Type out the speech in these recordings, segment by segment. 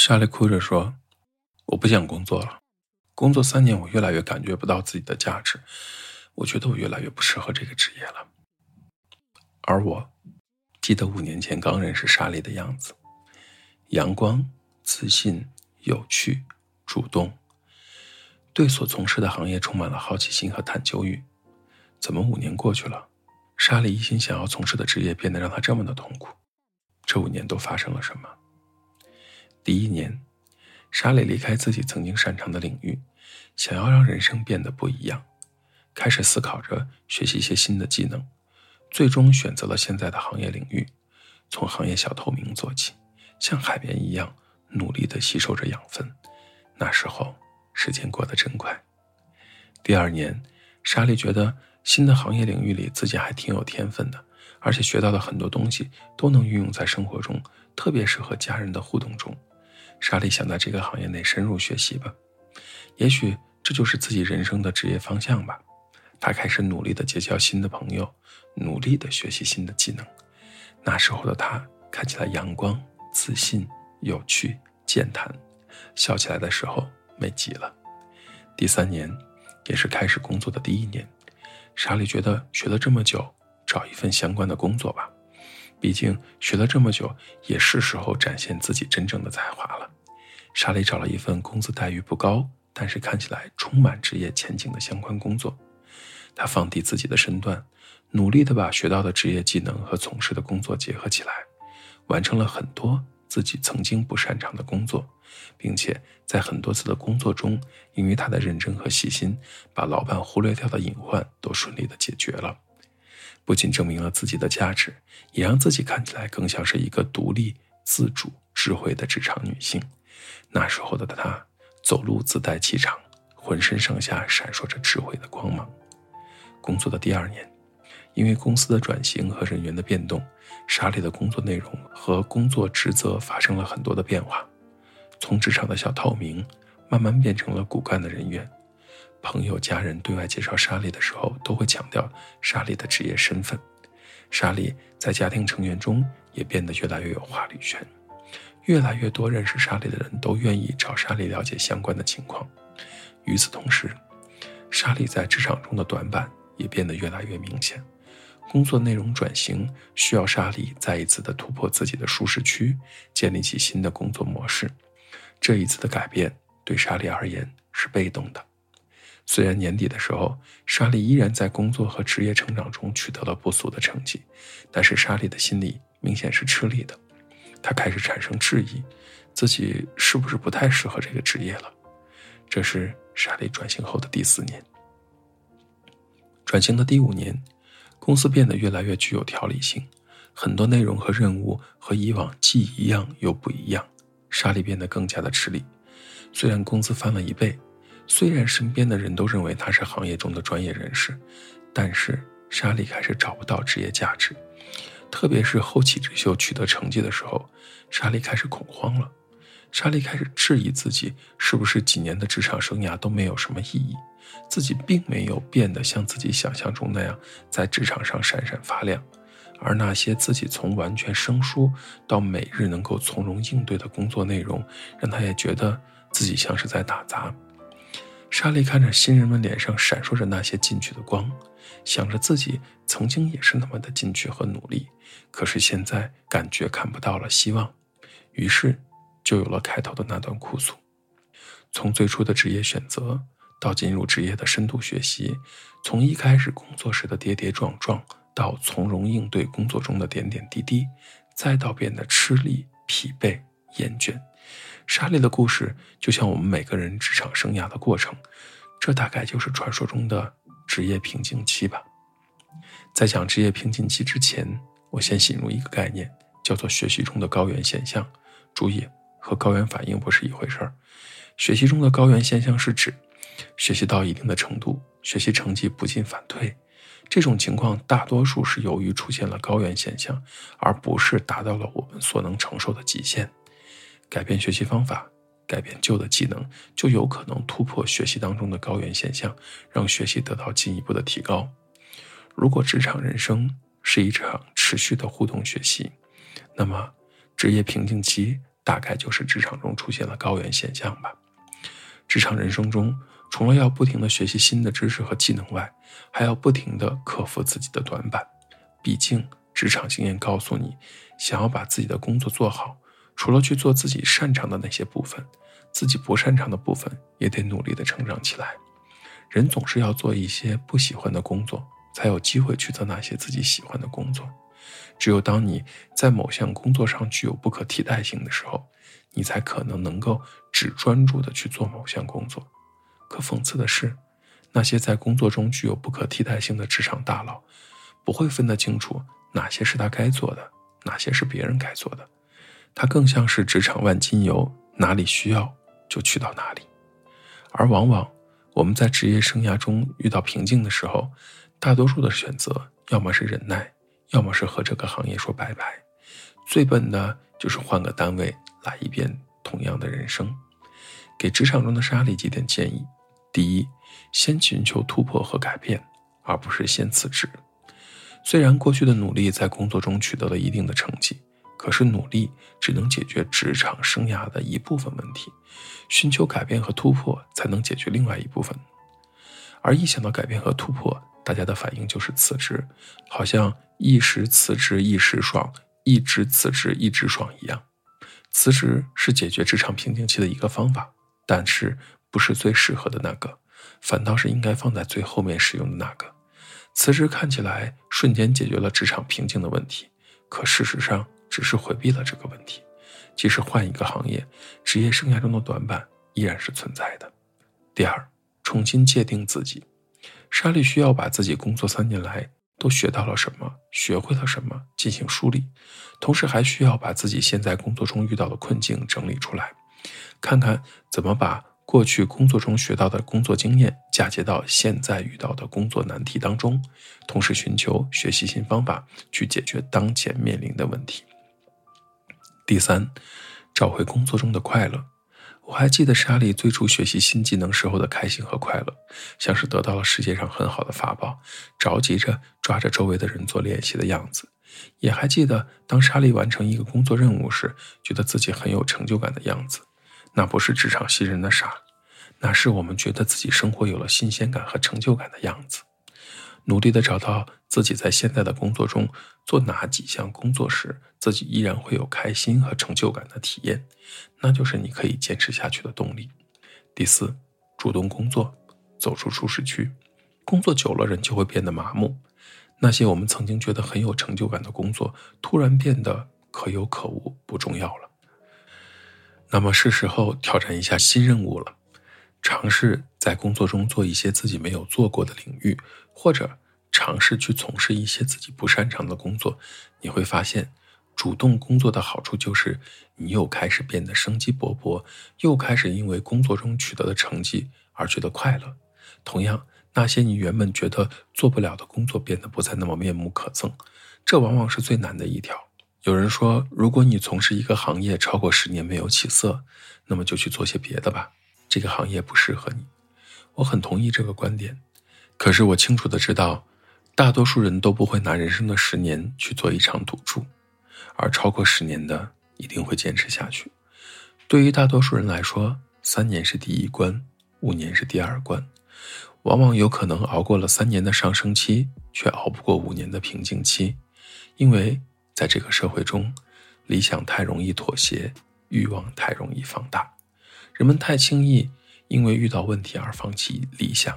莎莉哭着说：“我不想工作了。工作三年，我越来越感觉不到自己的价值。我觉得我越来越不适合这个职业了。”而我记得五年前刚认识莎莉的样子：阳光、自信、有趣、主动，对所从事的行业充满了好奇心和探究欲。怎么五年过去了，莎莉一心想要从事的职业变得让她这么的痛苦？这五年都发生了什么？第一年，莎莉离开自己曾经擅长的领域，想要让人生变得不一样，开始思考着学习一些新的技能，最终选择了现在的行业领域，从行业小透明做起，像海绵一样努力地吸收着养分。那时候，时间过得真快。第二年，莎莉觉得新的行业领域里自己还挺有天分的，而且学到的很多东西都能运用在生活中，特别是和家人的互动中。莎莉想在这个行业内深入学习吧，也许这就是自己人生的职业方向吧。她开始努力的结交新的朋友，努力的学习新的技能。那时候的她看起来阳光、自信、有趣、健谈，笑起来的时候美极了。第三年，也是开始工作的第一年，莎莉觉得学了这么久，找一份相关的工作吧。毕竟学了这么久，也是时候展现自己真正的才华了。莎莉找了一份工资待遇不高，但是看起来充满职业前景的相关工作。她放低自己的身段，努力地把学到的职业技能和从事的工作结合起来，完成了很多自己曾经不擅长的工作，并且在很多次的工作中，因为她的认真和细心，把老板忽略掉的隐患都顺利地解决了。不仅证明了自己的价值，也让自己看起来更像是一个独立、自主、智慧的职场女性。那时候的她，走路自带气场，浑身上下闪烁着智慧的光芒。工作的第二年，因为公司的转型和人员的变动，莎莉的工作内容和工作职责发生了很多的变化，从职场的小透明，慢慢变成了骨干的人员。朋友、家人对外介绍莎莉的时候，都会强调莎莉的职业身份。莎莉在家庭成员中也变得越来越有话语权，越来越多认识莎莉的人都愿意找莎莉了解相关的情况。与此同时，莎莉在职场中的短板也变得越来越明显。工作内容转型需要莎莉再一次的突破自己的舒适区，建立起新的工作模式。这一次的改变对莎莉而言是被动的。虽然年底的时候，莎莉依然在工作和职业成长中取得了不俗的成绩，但是莎莉的心里明显是吃力的。她开始产生质疑，自己是不是不太适合这个职业了。这是莎莉转型后的第四年。转型的第五年，公司变得越来越具有条理性，很多内容和任务和以往既一样又不一样，莎莉变得更加的吃力。虽然工资翻了一倍。虽然身边的人都认为他是行业中的专业人士，但是莎莉开始找不到职业价值，特别是后起之秀取得成绩的时候，莎莉开始恐慌了。莎莉开始质疑自己是不是几年的职场生涯都没有什么意义，自己并没有变得像自己想象中那样在职场上闪闪发亮，而那些自己从完全生疏到每日能够从容应对的工作内容，让她也觉得自己像是在打杂。莎莉看着新人们脸上闪烁着那些进取的光，想着自己曾经也是那么的进取和努力，可是现在感觉看不到了希望，于是就有了开头的那段哭诉。从最初的职业选择，到进入职业的深度学习，从一开始工作时的跌跌撞撞，到从容应对工作中的点点滴滴，再到变得吃力、疲惫、厌倦。莎莉的故事就像我们每个人职场生涯的过程，这大概就是传说中的职业瓶颈期吧。在讲职业瓶颈期之前，我先引入一个概念，叫做学习中的高原现象。注意，和高原反应不是一回事儿。学习中的高原现象是指学习到一定的程度，学习成绩不进反退。这种情况大多数是由于出现了高原现象，而不是达到了我们所能承受的极限。改变学习方法，改变旧的技能，就有可能突破学习当中的高原现象，让学习得到进一步的提高。如果职场人生是一场持续的互动学习，那么职业瓶颈期大概就是职场中出现了高原现象吧。职场人生中，除了要不停的学习新的知识和技能外，还要不停的克服自己的短板。毕竟，职场经验告诉你，想要把自己的工作做好，除了去做自己擅长的那些部分，自己不擅长的部分也得努力的成长起来。人总是要做一些不喜欢的工作，才有机会去做那些自己喜欢的工作。只有当你在某项工作上具有不可替代性的时候，你才可能能够只专注的去做某项工作。可讽刺的是，那些在工作中具有不可替代性的职场大佬，不会分得清楚哪些是他该做的，哪些是别人该做的。他更像是职场万金油，哪里需要就去到哪里。而往往我们在职业生涯中遇到瓶颈的时候，大多数的选择要么是忍耐。要么是和这个行业说拜拜，最笨的就是换个单位来一遍同样的人生。给职场中的沙莉几点建议：第一，先寻求突破和改变，而不是先辞职。虽然过去的努力在工作中取得了一定的成绩，可是努力只能解决职场生涯的一部分问题，寻求改变和突破才能解决另外一部分。而一想到改变和突破，大家的反应就是辞职，好像一时辞职一时爽，一直辞职一直爽一样。辞职是解决职场瓶颈期的一个方法，但是不是最适合的那个，反倒是应该放在最后面使用的那个。辞职看起来瞬间解决了职场瓶颈的问题，可事实上只是回避了这个问题。即使换一个行业，职业生涯中的短板依然是存在的。第二，重新界定自己。莎莉需要把自己工作三年来都学到了什么、学会了什么进行梳理，同时还需要把自己现在工作中遇到的困境整理出来，看看怎么把过去工作中学到的工作经验嫁接到现在遇到的工作难题当中，同时寻求学习新方法去解决当前面临的问题。第三，找回工作中的快乐。我还记得莎莉最初学习新技能时候的开心和快乐，像是得到了世界上很好的法宝，着急着抓着周围的人做练习的样子。也还记得当莎莉完成一个工作任务时，觉得自己很有成就感的样子。那不是职场新人的傻，那是我们觉得自己生活有了新鲜感和成就感的样子。努力的找到自己在现在的工作中做哪几项工作时，自己依然会有开心和成就感的体验，那就是你可以坚持下去的动力。第四，主动工作，走出舒适区。工作久了，人就会变得麻木。那些我们曾经觉得很有成就感的工作，突然变得可有可无，不重要了。那么是时候挑战一下新任务了。尝试在工作中做一些自己没有做过的领域，或者尝试去从事一些自己不擅长的工作，你会发现，主动工作的好处就是你又开始变得生机勃勃，又开始因为工作中取得的成绩而觉得快乐。同样，那些你原本觉得做不了的工作变得不再那么面目可憎，这往往是最难的一条。有人说，如果你从事一个行业超过十年没有起色，那么就去做些别的吧。这个行业不适合你，我很同意这个观点。可是我清楚的知道，大多数人都不会拿人生的十年去做一场赌注，而超过十年的一定会坚持下去。对于大多数人来说，三年是第一关，五年是第二关，往往有可能熬过了三年的上升期，却熬不过五年的瓶颈期，因为在这个社会中，理想太容易妥协，欲望太容易放大。人们太轻易因为遇到问题而放弃理想，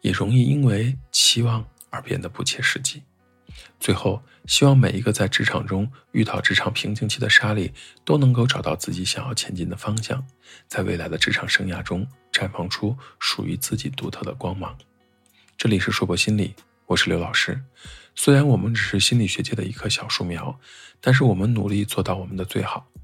也容易因为期望而变得不切实际。最后，希望每一个在职场中遇到职场瓶颈期的莎莉都能够找到自己想要前进的方向，在未来的职场生涯中绽放出属于自己独特的光芒。这里是硕博心理，我是刘老师。虽然我们只是心理学界的一棵小树苗，但是我们努力做到我们的最好。